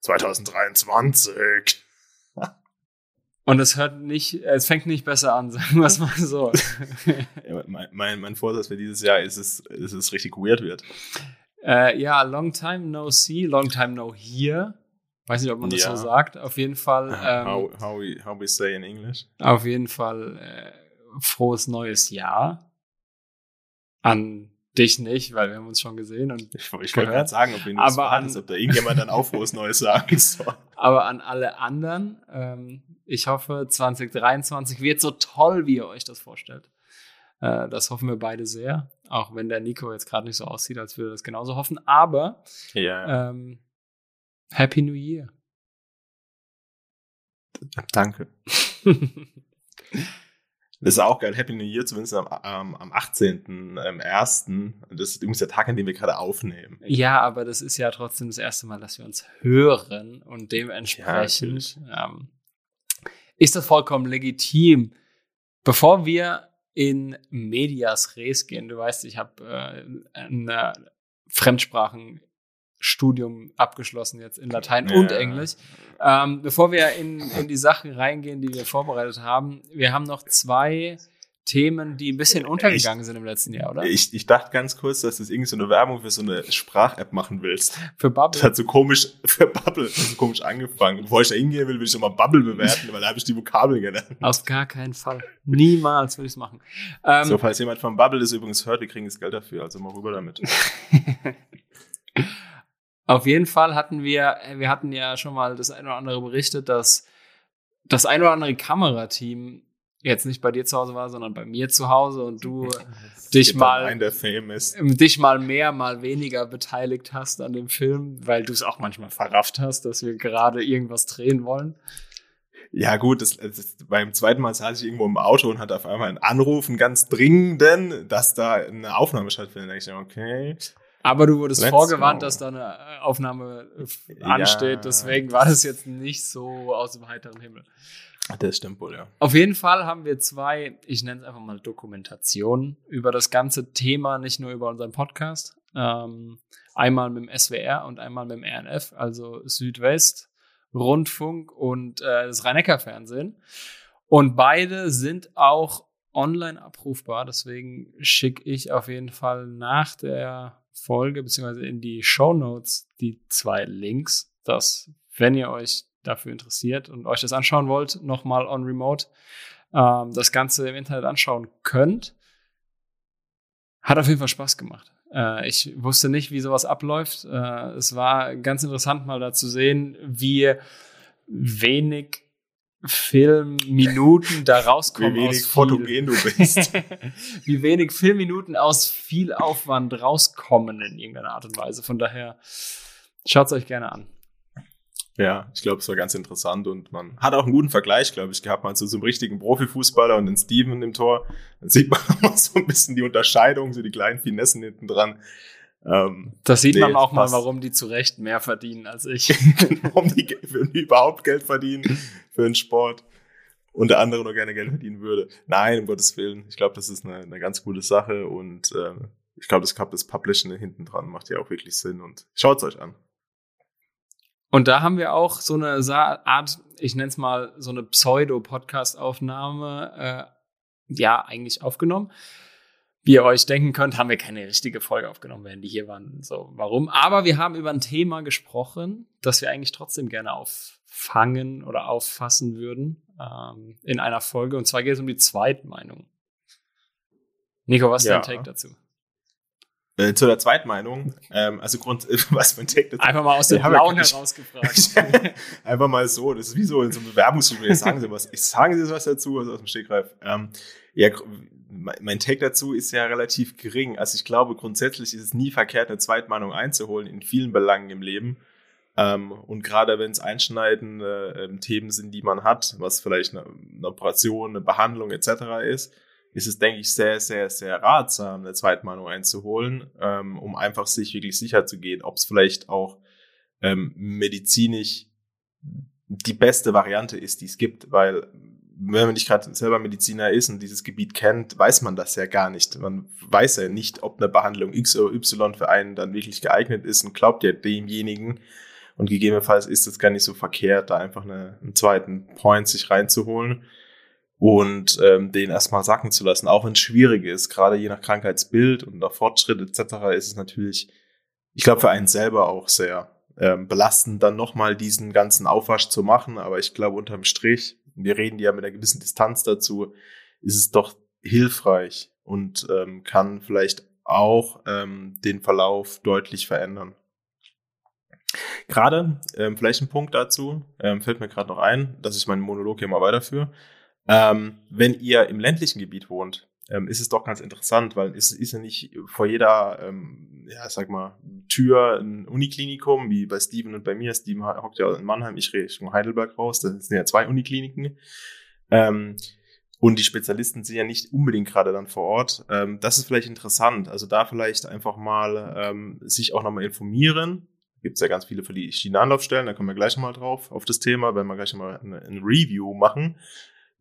2023. Und es hört nicht, es fängt nicht besser an, sagen wir es mal so. Ja, mein, mein, mein Vorsatz für dieses Jahr ist es, ist es richtig weird wird. Äh, ja, long time no see, long time no hear. Weiß nicht, ob man das Ja. so sagt. Auf jeden Fall, ähm, how, how, we, how we say in English. auf jeden Fall äh, frohes neues Jahr. An dich nicht, weil wir haben uns schon gesehen. Und, Ich, ich wollte gerade sagen, ob, Aber aber an- ob da irgendjemand dann auch frohes Neues sagen soll. aber an alle anderen, ähm, ich hoffe, 2023 wird so toll, wie ihr euch das vorstellt. Äh, das hoffen wir beide sehr. Auch wenn der Nico jetzt gerade nicht so aussieht, als würde er das genauso hoffen. Aber Ja, ähm, Happy New Year. danke. Das ist auch geil. Happy New Year, zumindest am, am, am 18.01. Das ist übrigens der Tag, an dem wir gerade aufnehmen. Ja, aber das ist ja trotzdem das erste Mal, dass wir uns hören und dementsprechend ähm, ist das vollkommen legitim. Bevor wir in Medias Res gehen, du weißt, ich habe äh, ein äh, Fremdsprachenstudium abgeschlossen jetzt in Latein und Ja. Englisch. Ähm, bevor wir in, in die Sachen reingehen, die wir vorbereitet haben, wir haben noch zwei Themen, die ein bisschen untergegangen sind im letzten Jahr, oder? Ich, ich dachte ganz kurz, dass du irgendwie so eine Werbung für so eine Sprach-App machen willst. Für Das Bubble. hat so komisch, für Bubble, das hat so komisch angefangen. Bevor ich da hingehen will, will ich schon mal Bubble bewerten, weil da habe ich die Vokabel gelernt. Auf gar keinen Fall. Niemals würde ich es machen. Ähm, so, falls jemand von Bubble das übrigens hört, wir kriegen das Geld dafür, also mal rüber damit. Auf jeden Fall hatten wir, äh, wir hatten ja schon mal das ein oder andere berichtet, dass das ein oder andere Kamerateam jetzt nicht bei dir zu Hause war, sondern bei mir zu Hause und du dich mal, ist. ähm, dich mal mehr, mal weniger beteiligt hast an dem Film, weil du es auch manchmal verrafft hast, dass wir gerade irgendwas drehen wollen. Ja, gut, das, das, beim zweiten Mal saß ich irgendwo im Auto und hatte auf einmal einen Anruf, einen ganz dringenden, dass da eine Aufnahme stattfindet. Da dachte ich, okay. Aber du wurdest Let's vorgewarnt, go. dass da eine äh, Aufnahme äh, Ja. ansteht, deswegen war das jetzt nicht so aus dem heiteren Himmel. Das stimmt wohl, ja. Auf jeden Fall haben wir zwei, ich nenne es einfach mal Dokumentationen über das ganze Thema, nicht nur über unseren Podcast. Ähm, einmal mit dem SWR und einmal mit dem RNF, also Südwest, Rundfunk und äh, das Rhein-Neckar-Fernsehen. Und beide sind auch online abrufbar, deswegen schicke ich auf jeden Fall nach der Folge beziehungsweise in die Show Notes die zwei Links, dass wenn ihr euch dafür interessiert und euch das anschauen wollt, nochmal on remote, ähm, das Ganze im Internet anschauen könnt. Hat auf jeden Fall Spaß gemacht. Äh, ich wusste nicht, wie sowas abläuft. Äh, es war ganz interessant, mal da zu sehen, wie wenig Filmminuten da rauskommen. Wie wenig fotogen du bist. wie wenig Filmminuten aus viel Aufwand rauskommen in irgendeiner Art und Weise. Von daher schaut es euch gerne an. Ja, ich glaube, es war ganz interessant und man hat auch einen guten Vergleich, glaube ich, gehabt, mal zu so einem richtigen Profifußballer und den Steven im Tor. Dann sieht man auch so ein bisschen die Unterscheidung, so die kleinen Finessen hinten dran. Ähm, Das sieht Nee, man auch mal, warum die zu Recht mehr verdienen als ich. warum die, die überhaupt Geld verdienen für den Sport und der andere nur gerne Geld verdienen würde. Nein, um Gottes Willen. Ich glaube, das ist eine, eine ganz coole Sache und äh, ich glaube, das, das Publishen hinten dran macht ja auch wirklich Sinn und schaut's euch an. Und da haben wir auch so eine Art, ich nenne es mal so eine Pseudo-Podcast-Aufnahme, äh, ja, eigentlich aufgenommen. Wie ihr euch denken könnt, haben wir keine richtige Folge aufgenommen, während die hier waren. So, warum? Aber wir haben über ein Thema gesprochen, das wir eigentlich trotzdem gerne auffangen oder auffassen würden ähm, in einer Folge. Und zwar geht es um die Zweitmeinung. Nico, was ist Ja. dein Take dazu? Äh, zu der Zweitmeinung, ähm, also Grund, was mein Take dazu Einfach mal aus dem Blauen herausgefragt. Einfach mal so, das ist wie so in so einem Bewerbungsgespräch. Sagen Sie was, ich sagen Sie was dazu, also aus dem Stegreif. Ähm, ja, mein Take dazu ist ja relativ gering. Also ich glaube, grundsätzlich ist es nie verkehrt, eine Zweitmeinung einzuholen in vielen Belangen im Leben. Ähm, und gerade wenn es einschneidende äh, Themen sind, die man hat, was vielleicht eine, Operation, eine Behandlung etc. ist, ist es, denke ich, sehr, sehr, sehr ratsam, eine Zweitmeinung einzuholen, ähm, um einfach sich wirklich sicher zu gehen, ob es vielleicht auch ähm, medizinisch die beste Variante ist, die es gibt, weil wenn man nicht gerade selber Mediziner ist und dieses Gebiet kennt, weiß man das ja gar nicht. Man weiß ja nicht, ob eine Behandlung X oder Y für einen dann wirklich geeignet ist und glaubt ja demjenigen. Und gegebenenfalls ist es gar nicht so verkehrt, da einfach eine, einen zweiten Point sich reinzuholen und ähm, den erstmal sacken zu lassen, auch wenn es schwierig ist. Gerade je nach Krankheitsbild und nach Fortschritt etc. ist es natürlich, ich glaube, für einen selber auch sehr ähm, belastend, dann nochmal diesen ganzen Aufwasch zu machen. Aber ich glaube, unterm Strich, wir reden ja mit einer gewissen Distanz dazu, ist es doch hilfreich und ähm, kann vielleicht auch ähm, den Verlauf deutlich verändern. Gerade, ähm, vielleicht ein Punkt dazu, ähm, fällt mir gerade noch ein, dass ich meinen Monolog hier mal weiterführe. Ähm, wenn ihr im ländlichen Gebiet wohnt, ähm, ist es doch ganz interessant, weil es ist ja nicht vor jeder, ähm, ja, sag mal, Tür ein Uniklinikum, wie bei Steven und bei mir. Steven hockt ja in Mannheim, ich rede Richtung Heidelberg raus, das sind ja zwei Unikliniken. Ähm, und die Spezialisten sind ja nicht unbedingt gerade dann vor Ort. Ähm, das ist vielleicht interessant. Also da vielleicht einfach mal ähm, sich auch nochmal informieren. Gibt es ja ganz viele verschiedene Anlaufstellen, da kommen wir gleich nochmal drauf auf das Thema, wenn wir gleich eine, eine Review machen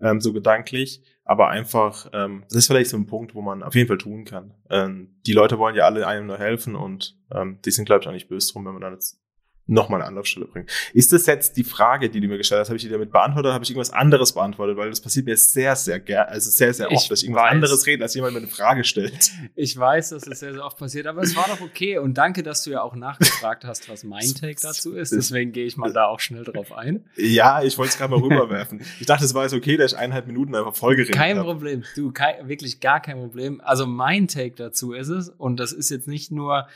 ähm, so gedanklich. Aber einfach, ähm, das ist vielleicht so ein Punkt, wo man auf jeden Fall tun kann. Ähm, die Leute wollen ja alle einem nur helfen und ähm, die sind, glaube ich, auch nicht böse drum, wenn man dann jetzt nochmal eine Anlaufstelle bringen. Ist das jetzt die Frage, die du mir gestellt hast? Habe ich die damit beantwortet oder habe ich irgendwas anderes beantwortet? Weil das passiert mir sehr, sehr gerne, also sehr, sehr oft, ich dass ich irgendwas weiß. anderes rede, als jemand mir eine Frage stellt. Ich weiß, dass das sehr, sehr oft passiert, aber es war doch okay und danke, dass du ja auch nachgefragt hast, was mein Take dazu ist. Deswegen gehe ich mal da auch schnell drauf ein. Ja, ich wollte es gerade mal rüberwerfen. Ich dachte, es war jetzt okay, dass ich eineinhalb Minuten einfach vollgeredet habe. Kein Problem, du, kein, wirklich gar kein Problem. Also mein Take dazu ist es, und das ist jetzt nicht nur,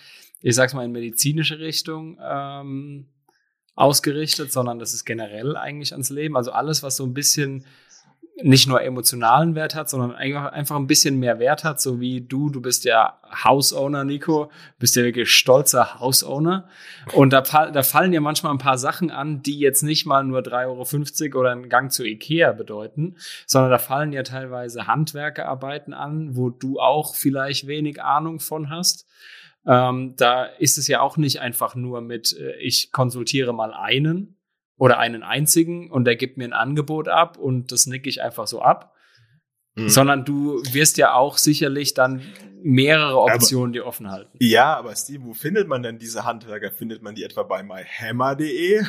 ich sag's mal in medizinische Richtung, ähm, ausgerichtet, sondern das ist generell eigentlich ans Leben. Also alles, was so ein bisschen nicht nur emotionalen Wert hat, sondern einfach ein bisschen mehr Wert hat, so wie du, du bist ja House-Owner, Nico, bist ja wirklich stolzer House-Owner. Und da, da fallen ja manchmal ein paar Sachen an, die jetzt nicht mal nur 3,50 Euro oder einen Gang zu Ikea bedeuten, sondern da fallen ja teilweise Handwerkerarbeiten an, wo du auch vielleicht wenig Ahnung von hast. Ähm, da ist es ja auch nicht einfach nur mit, äh, ich konsultiere mal einen oder einen einzigen und der gibt mir ein Angebot ab und das nicke ich einfach so ab. Mhm. Sondern du wirst ja auch sicherlich dann mehrere Optionen aber, dir offen halten. Ja, aber Steve, wo findet man denn diese Handwerker? Findet man die etwa bei myhammer.de?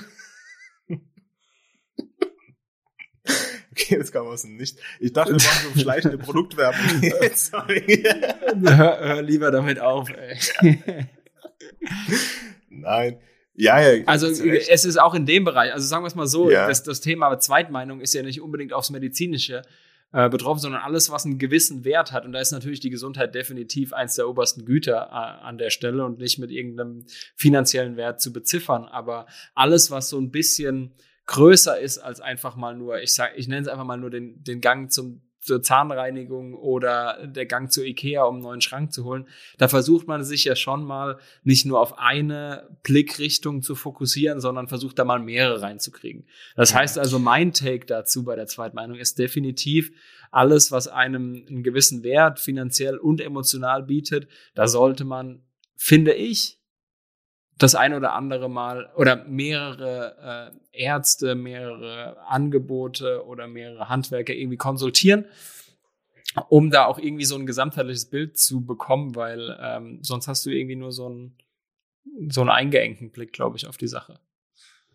Okay, das kam aus dem Nicht. Ich dachte, wir machen so schleichende Produktwerbung. hör, hör lieber damit auf, ey. Nein. Ja, ja. Also es ist auch in dem Bereich, also sagen wir es mal so, ja. das, das Thema Zweitmeinung ist ja nicht unbedingt aufs Medizinische äh, betroffen, sondern alles, was einen gewissen Wert hat. Und da ist natürlich die Gesundheit definitiv eins der obersten Güter äh, an der Stelle und nicht mit irgendeinem finanziellen Wert zu beziffern. Aber alles, was so ein bisschen größer ist als einfach mal nur, ich sag, ich nenne es einfach mal nur den, den Gang zum zur Zahnreinigung oder der Gang zu Ikea, um einen neuen Schrank zu holen. Da versucht man sich ja schon mal nicht nur auf eine Blickrichtung zu fokussieren, sondern versucht da mal mehrere reinzukriegen. Das heißt also, mein Take dazu bei der Zweitmeinung ist definitiv alles, was einem einen gewissen Wert finanziell und emotional bietet, da sollte man, finde ich, das ein oder andere Mal oder mehrere äh, Ärzte, mehrere Angebote oder mehrere Handwerker irgendwie konsultieren, um da auch irgendwie so ein gesamtheitliches Bild zu bekommen, weil ähm, sonst hast du irgendwie nur so einen, so einen eingeengten Blick, glaube ich, auf die Sache.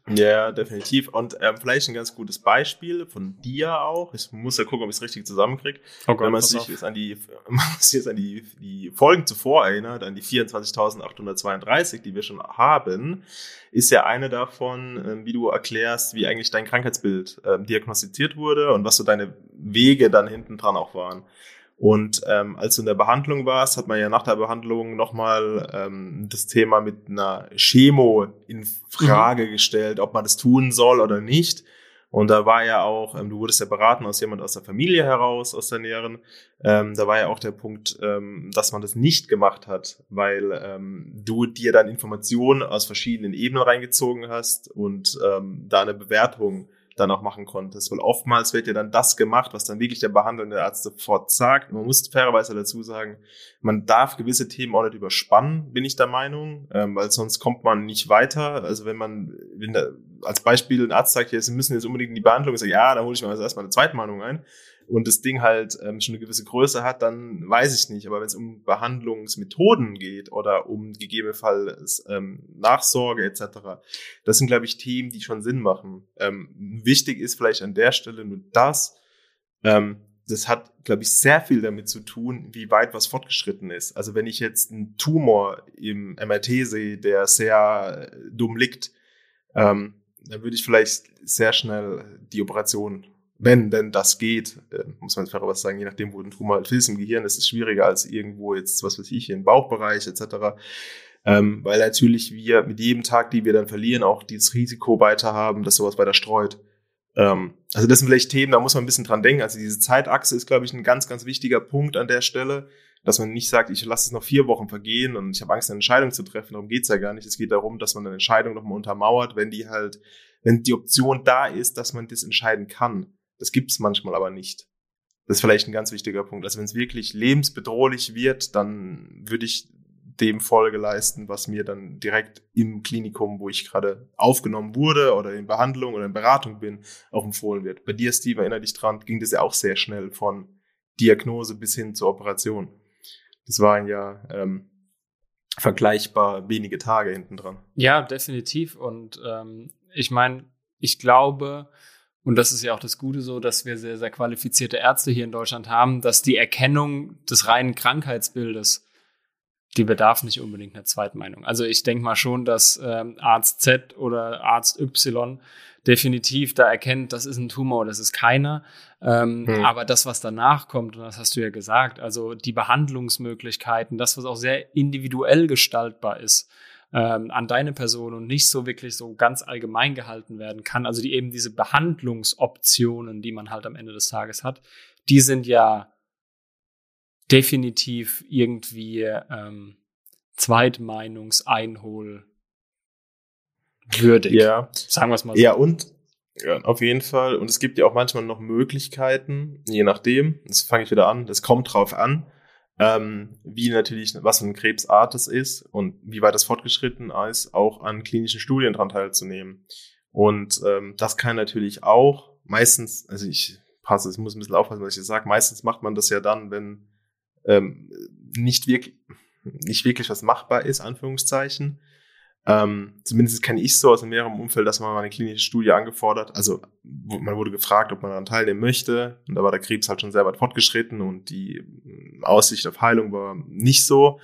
Ja, definitiv. Und ähm, vielleicht ein ganz gutes Beispiel von dir auch. Ich muss ja gucken, ob ich es richtig zusammenkriege. Oh Gott, Wenn man sich jetzt an die, man sich jetzt an die, die Folgen zuvor erinnert, an die 24.832, die wir schon haben, ist ja eine davon, ähm, wie du erklärst, wie eigentlich dein Krankheitsbild ähm, diagnostiziert wurde und was so deine Wege dann hinten dran auch waren. Und ähm, als du in der Behandlung warst, hat man ja nach der Behandlung nochmal ähm, das Thema mit einer Chemo in Frage mhm. gestellt, ob man das tun soll oder nicht. Und da war ja auch, ähm, du wurdest ja beraten aus jemand aus der Familie heraus, aus der näheren. Ähm, da war ja auch der Punkt, ähm, dass man das nicht gemacht hat, weil ähm, du dir dann Informationen aus verschiedenen Ebenen reingezogen hast und ähm, da eine Bewertung dann auch machen konntest. Weil oftmals wird ja dann das gemacht, was dann wirklich der behandelnde Arzt sofort sagt. Man muss fairerweise dazu sagen, man darf gewisse Themen auch nicht überspannen, bin ich der Meinung, ähm, weil sonst kommt man nicht weiter. Also wenn man, wenn da, als Beispiel ein Arzt sagt, ja, Sie müssen jetzt unbedingt in die Behandlung, ich ja, dann hole ich mir also erstmal eine zweite Meinung ein und das Ding halt ähm, schon eine gewisse Größe hat, dann weiß ich nicht. Aber wenn es um Behandlungsmethoden geht oder um gegebenenfalls ähm, Nachsorge etc., das sind, glaube ich, Themen, die schon Sinn machen. Ähm, wichtig ist vielleicht an der Stelle nur das, ähm, das hat, glaube ich, sehr viel damit zu tun, wie weit was fortgeschritten ist. Also wenn ich jetzt einen Tumor im MRT sehe, der sehr dumm liegt, ähm, dann würde ich vielleicht sehr schnell die Operation wenn denn das geht, äh, muss man fairerweise was sagen, je nachdem, wo ein Tumor halt ist im Gehirn, ist es schwieriger als irgendwo jetzt, was weiß ich, im Bauchbereich etc. Ähm, weil natürlich wir mit jedem Tag, die wir dann verlieren, auch dieses Risiko weiter haben, dass sowas weiter streut. Ähm, also das sind vielleicht Themen, da muss man ein bisschen dran denken. Also diese Zeitachse ist, glaube ich, ein ganz, ganz wichtiger Punkt an der Stelle, dass man nicht sagt, ich lasse es noch vier Wochen vergehen und ich habe Angst, eine Entscheidung zu treffen. Darum geht's ja gar nicht. Es geht darum, dass man eine Entscheidung nochmal untermauert, wenn die halt, wenn die Option da ist, dass man das entscheiden kann. Das gibt es manchmal aber nicht. Das ist vielleicht ein ganz wichtiger Punkt. Also wenn es wirklich lebensbedrohlich wird, dann würde ich dem Folge leisten, was mir dann direkt im Klinikum, wo ich gerade aufgenommen wurde oder in Behandlung oder in Beratung bin, auch empfohlen wird. Bei dir, Steve, erinnere dich dran, ging das ja auch sehr schnell von Diagnose bis hin zur Operation. Das waren ja ähm, vergleichbar wenige Tage hinten dran. Ja, definitiv. Und ähm, ich meine, ich glaube, und das ist ja auch das Gute so, dass wir sehr, sehr qualifizierte Ärzte hier in Deutschland haben, dass die Erkennung des reinen Krankheitsbildes, die bedarf nicht unbedingt einer Zweitmeinung. Also ich denke mal schon, dass ähm, Arzt Z oder Arzt Y definitiv da erkennt, das ist ein Tumor, das ist keiner. Ähm, hm. Aber das, was danach kommt, und das hast du ja gesagt, also die Behandlungsmöglichkeiten, das, was auch sehr individuell gestaltbar ist, ähm, an deine Person und nicht so wirklich so ganz allgemein gehalten werden kann. Also die eben diese Behandlungsoptionen, die man halt am Ende des Tages hat, die sind ja definitiv irgendwie ähm, Zweitmeinungseinhol würdig. Ja. Sagen wir es mal so. Ja, und ja, auf jeden Fall. Und es gibt ja auch manchmal noch Möglichkeiten, je nachdem. Das fange ich wieder an. Das kommt drauf an ähm, wie natürlich, was ein Krebsart es ist und wie weit das fortgeschritten ist, auch an klinischen Studien dran teilzunehmen. Und ähm, das kann natürlich auch meistens, also ich passe, ich muss ein bisschen aufpassen, was ich jetzt sage, meistens macht man das ja dann, wenn ähm, nicht wirklich nicht wirklich was machbar ist, Anführungszeichen. Ähm, zumindest kenne ich so aus einem Umfeld, dass man mal eine klinische Studie angefordert. Also man wurde gefragt, ob man daran teilnehmen möchte. Und da war der Krebs halt schon sehr weit fortgeschritten und die Aussicht auf Heilung war nicht so.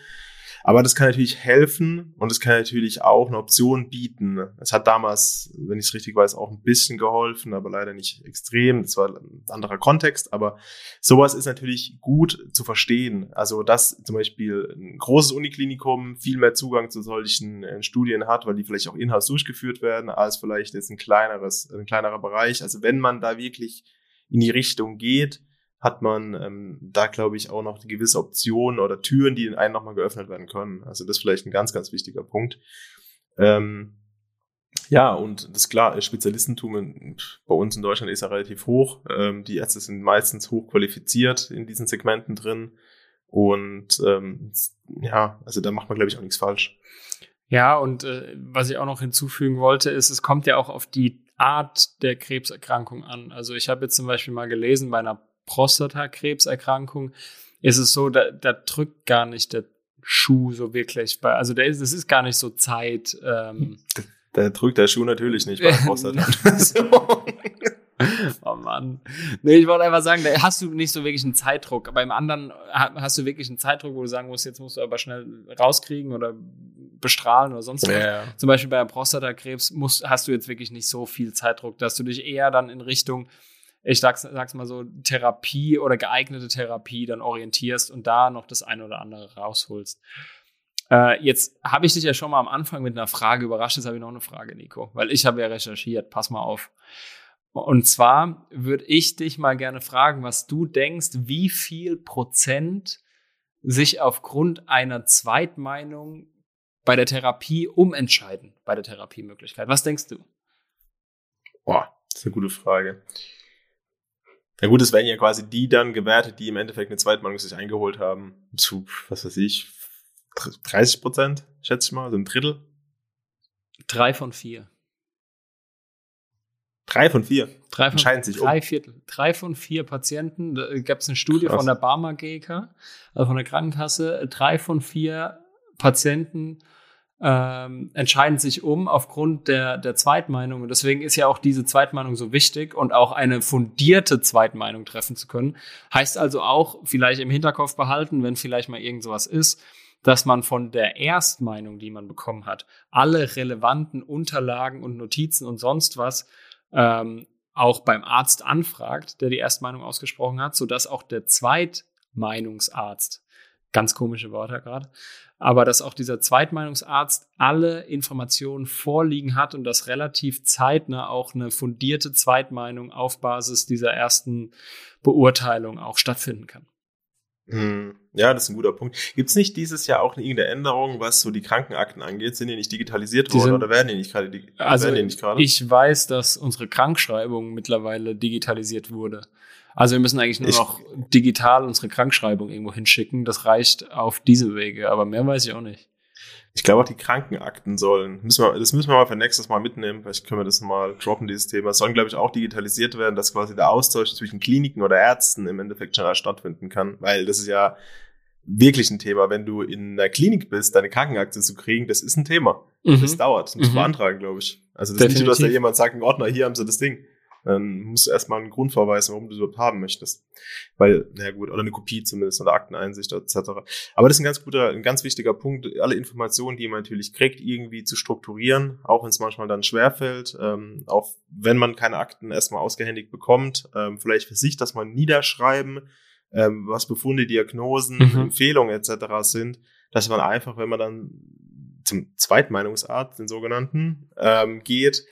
Aber das kann natürlich helfen und es kann natürlich auch eine Option bieten. Es hat damals, wenn ich es richtig weiß, auch ein bisschen geholfen, aber leider nicht extrem. Das war ein anderer Kontext, aber sowas ist natürlich gut zu verstehen. Also, dass zum Beispiel ein großes Uniklinikum viel mehr Zugang zu solchen äh, Studien hat, weil die vielleicht auch in-house durchgeführt werden, als vielleicht jetzt ein kleineres, ein kleinerer Bereich. Also, wenn man da wirklich in die Richtung geht, hat man ähm, da, glaube ich, auch noch gewisse Optionen oder Türen, die in einen nochmal geöffnet werden können. Also das ist vielleicht ein ganz, ganz wichtiger Punkt. Ähm, ja, und das klar, Spezialistentum bei uns in Deutschland ist ja relativ hoch. Ähm, die Ärzte sind meistens hoch qualifiziert in diesen Segmenten drin. Und ähm, ja, also da macht man, glaube ich, auch nichts falsch. Ja, und äh, was ich auch noch hinzufügen wollte, ist, es kommt ja auch auf die Art der Krebserkrankung an. Also ich habe jetzt zum Beispiel mal gelesen, bei einer Prostatakrebserkrankung ist es so, da, da drückt gar nicht der Schuh so wirklich. Bei, also der ist, es ist gar nicht so Zeit. Ähm, da drückt der Schuh natürlich nicht bei Prostata. oh Mann. Nee, ich wollte einfach sagen, da hast du nicht so wirklich einen Zeitdruck. Beim anderen hast du wirklich einen Zeitdruck, wo du sagen musst, jetzt musst du aber schnell rauskriegen oder bestrahlen oder sonst was. Ja. Zum Beispiel bei Prostatakrebs musst, hast du jetzt wirklich nicht so viel Zeitdruck, dass du dich eher dann in Richtung ich sag's, sag's mal so, Therapie oder geeignete Therapie dann orientierst und da noch das eine oder andere rausholst. Äh, jetzt habe ich dich ja schon mal am Anfang mit einer Frage überrascht, jetzt habe ich noch eine Frage, Nico, weil ich habe ja recherchiert, pass mal auf. Und zwar würde ich dich mal gerne fragen, was du denkst, wie viel Prozent sich aufgrund einer Zweitmeinung bei der Therapie umentscheiden, bei der Therapiemöglichkeit. Was denkst du? Boah, das ist eine gute Frage. Na gut, es werden ja quasi die dann gewertet, die im Endeffekt eine Zweitmeinung sich eingeholt haben. Zu, was weiß ich, 30 Prozent, schätze ich mal, also ein Drittel. Drei von vier. Drei von vier. Drei von, Entscheiden sich drei um. Viertel. Drei von vier Patienten. Da gab es eine Studie Krass. von der Barmer GK, also von der Krankenkasse. Drei von vier Patienten ähm, entscheiden sich um aufgrund der, der Zweitmeinung. Und deswegen ist ja auch diese Zweitmeinung so wichtig und auch eine fundierte Zweitmeinung treffen zu können. Heißt also auch, vielleicht im Hinterkopf behalten, wenn vielleicht mal irgend sowas ist, dass man von der Erstmeinung, die man bekommen hat, alle relevanten Unterlagen und Notizen und sonst was ähm, auch beim Arzt anfragt, der die Erstmeinung ausgesprochen hat, sodass auch der Zweitmeinungsarzt, ganz komische Worte gerade, aber dass auch dieser Zweitmeinungsarzt alle Informationen vorliegen hat und dass relativ zeitnah auch eine fundierte Zweitmeinung auf Basis dieser ersten Beurteilung auch stattfinden kann. Hm, Ja, das ist ein guter Punkt. Gibt es nicht dieses Jahr auch irgendeine Änderung, was so die Krankenakten angeht? Sind die nicht digitalisiert worden oder werden die nicht gerade? Also nicht ich weiß, dass unsere Krankschreibung mittlerweile digitalisiert wurde. Also wir müssen eigentlich nur Ich- noch digital unsere Krankschreibung irgendwo hinschicken. Das reicht auf diese Wege, aber mehr weiß ich auch nicht. Ich glaube auch die Krankenakten sollen, müssen wir, das müssen wir mal für nächstes Mal mitnehmen, vielleicht können wir das mal droppen, dieses Thema. Sollen, glaube ich, auch digitalisiert werden, dass quasi der Austausch zwischen Kliniken oder Ärzten im Endeffekt schneller stattfinden kann. Weil das ist ja wirklich ein Thema. Wenn du in einer Klinik bist, deine Krankenakte zu kriegen, das ist ein Thema. Das dauert. Das musst du Mhm. beantragen, glaube ich. Also das ist nicht so, dass da Definitiv. jemand sagt, ein Ordner, hier haben sie das Ding. Dann musst du erstmal einen Grund verweisen, warum du es überhaupt haben möchtest. Weil, na gut, oder eine Kopie zumindest oder Akteneinsicht etc. Aber das ist ein ganz guter, ein ganz wichtiger Punkt, alle Informationen, die man natürlich kriegt, irgendwie zu strukturieren, auch wenn es manchmal dann schwerfällt, ähm, auch wenn man keine Akten erstmal ausgehändigt bekommt, ähm, vielleicht für sich das mal niederschreiben, ähm, was Befunde, Diagnosen, Mhm. Empfehlungen etc. sind, dass man einfach, wenn man dann zum Zweitmeinungsarzt, den sogenannten, ähm, geht,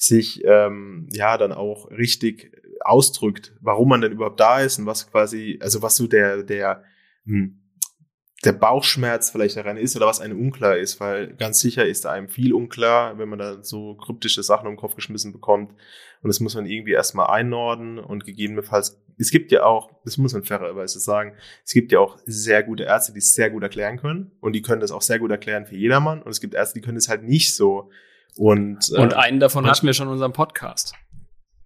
sich ähm, ja dann auch richtig ausdrückt, warum man denn überhaupt da ist und was quasi, also was so der der hm, der Bauchschmerz vielleicht daran ist oder was einem unklar ist, weil ganz sicher ist einem viel unklar, wenn man da so kryptische Sachen um den Kopf geschmissen bekommt. Und das muss man irgendwie erstmal einordnen und gegebenenfalls, es gibt ja auch, das muss man fairerweise sagen, es gibt ja auch sehr gute Ärzte, die es sehr gut erklären können. Und die können das auch sehr gut erklären für jedermann. Und es gibt Ärzte, die können es halt nicht so und, Und äh, einen davon hatten wir schon in unserem Podcast,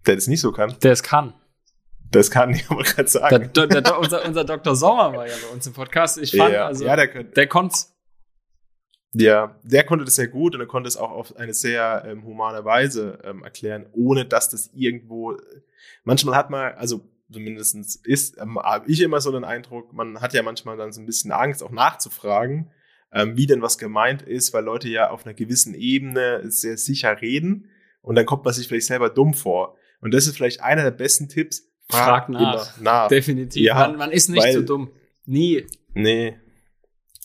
der das nicht so kann, der es kann. das kann ich aber gerade Der, sagen. der, der, unser, unser Dr. Sommer war ja bei uns im Podcast. Ich fand, ja, also, ja, der, könnte- der konnte Ja, der konnte das sehr gut und er konnte es auch auf eine sehr ähm, humane Weise ähm, erklären, ohne dass das irgendwo. Manchmal hat man, also zumindest ist, ähm, habe ich immer so den Eindruck, man hat ja manchmal dann so ein bisschen Angst, auch nachzufragen, ähm, wie denn was gemeint ist, weil Leute ja auf einer gewissen Ebene sehr sicher reden und dann kommt man sich vielleicht selber dumm vor. Und das ist vielleicht einer der besten Tipps. Frag nach. immer nach. definitiv. Ja, man, man ist nicht weil- so dumm. Nie. Nee.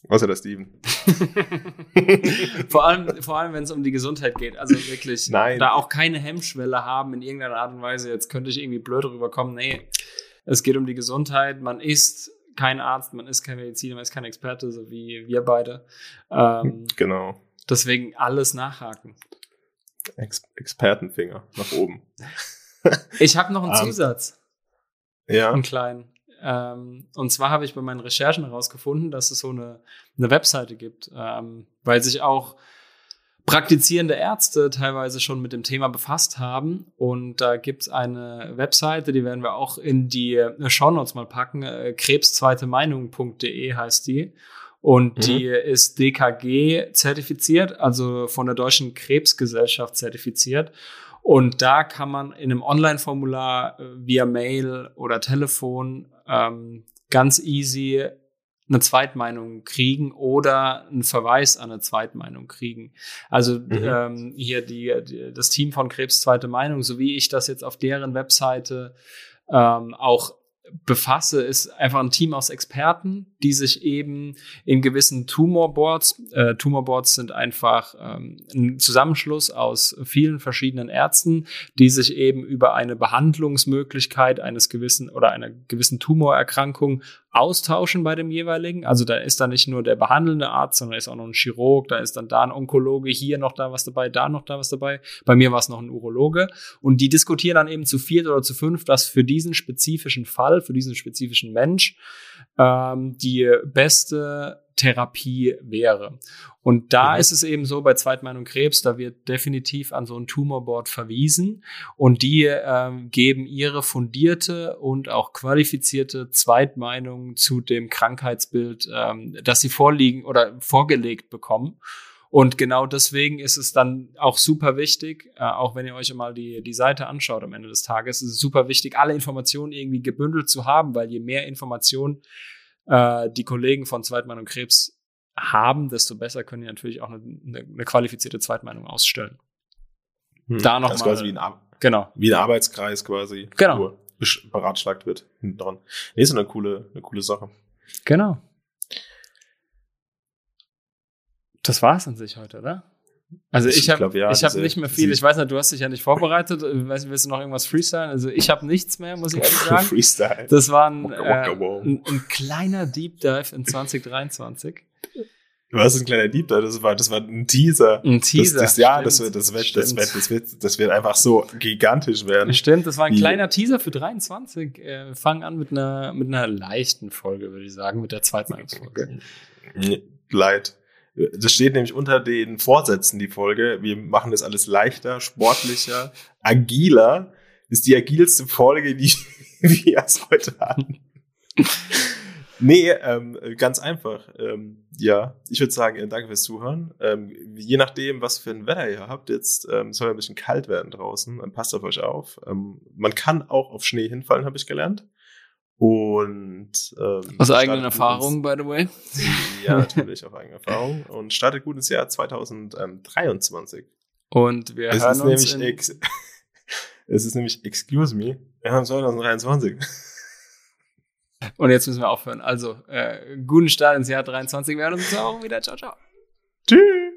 Außer der Steven. vor allem, vor allem wenn es um die Gesundheit geht. Also wirklich, Nein. da auch keine Hemmschwelle haben in irgendeiner Art und Weise. Jetzt könnte ich irgendwie blöd rüberkommen. Nee, es geht um die Gesundheit. Man ist kein Arzt, man ist kein Mediziner, man ist kein Experte, so wie wir beide. Ähm, Genau. deswegen alles nachhaken. Ex Expertenfinger nach oben. Ich habe noch einen Ähm, Zusatz. Ja. einen kleinen. Ähm, und zwar habe ich bei meinen Recherchen herausgefunden, dass es so eine, eine Webseite gibt, ähm, weil sich auch praktizierende Ärzte teilweise schon mit dem Thema befasst haben. Und da gibt es eine Webseite, die werden wir auch in die äh, Shownotes mal packen. Äh, krebszweitemeinung.de heißt die. Und Mhm. die ist DKG zertifiziert, also von der Deutschen Krebsgesellschaft zertifiziert. Und da kann man in einem Online-Formular äh, via Mail oder Telefon ähm, ganz easy eine Zweitmeinung kriegen oder einen Verweis an eine Zweitmeinung kriegen. Also ähm, hier die, die, das Team von Krebs Zweite Meinung, so wie ich das jetzt auf deren Webseite ähm, auch befasse, ist einfach ein Team aus Experten, die sich eben in gewissen Tumorboards, äh, Tumorboards sind einfach ähm, ein Zusammenschluss aus vielen verschiedenen Ärzten, die sich eben über eine Behandlungsmöglichkeit eines gewissen oder einer gewissen Tumorerkrankung austauschen bei dem jeweiligen. Also da ist dann nicht nur der behandelnde Arzt, sondern ist auch noch ein Chirurg, da ist dann da ein Onkologe, hier noch da was dabei, da noch da was dabei. Bei mir war es noch ein Urologe. Und die diskutieren dann eben zu viert oder zu fünf, was für diesen spezifischen Fall, für diesen spezifischen Mensch ähm, die beste Therapie wäre. Und da mhm. ist es eben so bei Zweitmeinung Krebs, da wird definitiv an so ein Tumorboard verwiesen und die ähm, geben ihre fundierte und auch qualifizierte Zweitmeinung zu dem Krankheitsbild, ähm, das sie vorliegen oder vorgelegt bekommen. Und genau deswegen ist es dann auch super wichtig, äh, auch wenn ihr euch mal die, die Seite anschaut am Ende des Tages, ist es super wichtig, alle Informationen irgendwie gebündelt zu haben, weil je mehr Informationen äh, die Kollegen von Zweitmeinung Krebs haben, desto besser können die natürlich auch eine, eine qualifizierte Zweitmeinung ausstellen. Hm, da noch das mal, quasi wie ein, Ar genau. wie ein Arbeitskreis quasi, genau. beratschlagt wird hinten dran. Nee, ist eine coole, eine coole Sache. Genau. Das war es an sich heute, oder? Also ich, ich habe ja, ich habe nicht mehr viel. Ich weiß nicht, du hast dich ja nicht vorbereitet. Weißt, willst du noch irgendwas freestylen? Also ich habe nichts mehr, muss ich ehrlich sagen. Freestyle. Das war ein, äh, ein, ein, kleiner Deep Dive in 2023. Was ein kleiner Deep Dive? Das war, das war ein Teaser. Ein Teaser. Das, das, ja, das wird, das wird, das wird, das wird, das wird einfach so gigantisch werden. Stimmt, das war ein Wie? kleiner Teaser für 23. Äh, wir fangen an mit einer, mit einer leichten Folge, würde ich sagen, mit der zweiten Folge. Leid. Das steht nämlich unter den Vorsätzen, die Folge. Wir machen das alles leichter, sportlicher, agiler. Das ist die agilste Folge, die wir es heute haben. nee, ähm, ganz einfach. Ähm, ja, ich würde sagen, danke fürs Zuhören. Ähm, je nachdem, was für ein Wetter ihr habt, jetzt ähm, soll ein bisschen kalt werden draußen. Passt auf euch auf. Ähm, man kann auch auf Schnee hinfallen, habe ich gelernt. Und ähm, aus eigenen Erfahrungen, by the way. Ja, natürlich auf eigene Erfahrung. Und startet gut ins Jahr 2023. Und wir es hören ist uns nämlich Es ist nämlich, excuse me, wir haben 2023. Und jetzt müssen wir aufhören. Also, äh, guten Start ins Jahr 23. Wir hören uns auch wieder. Ciao, ciao. Tschüss.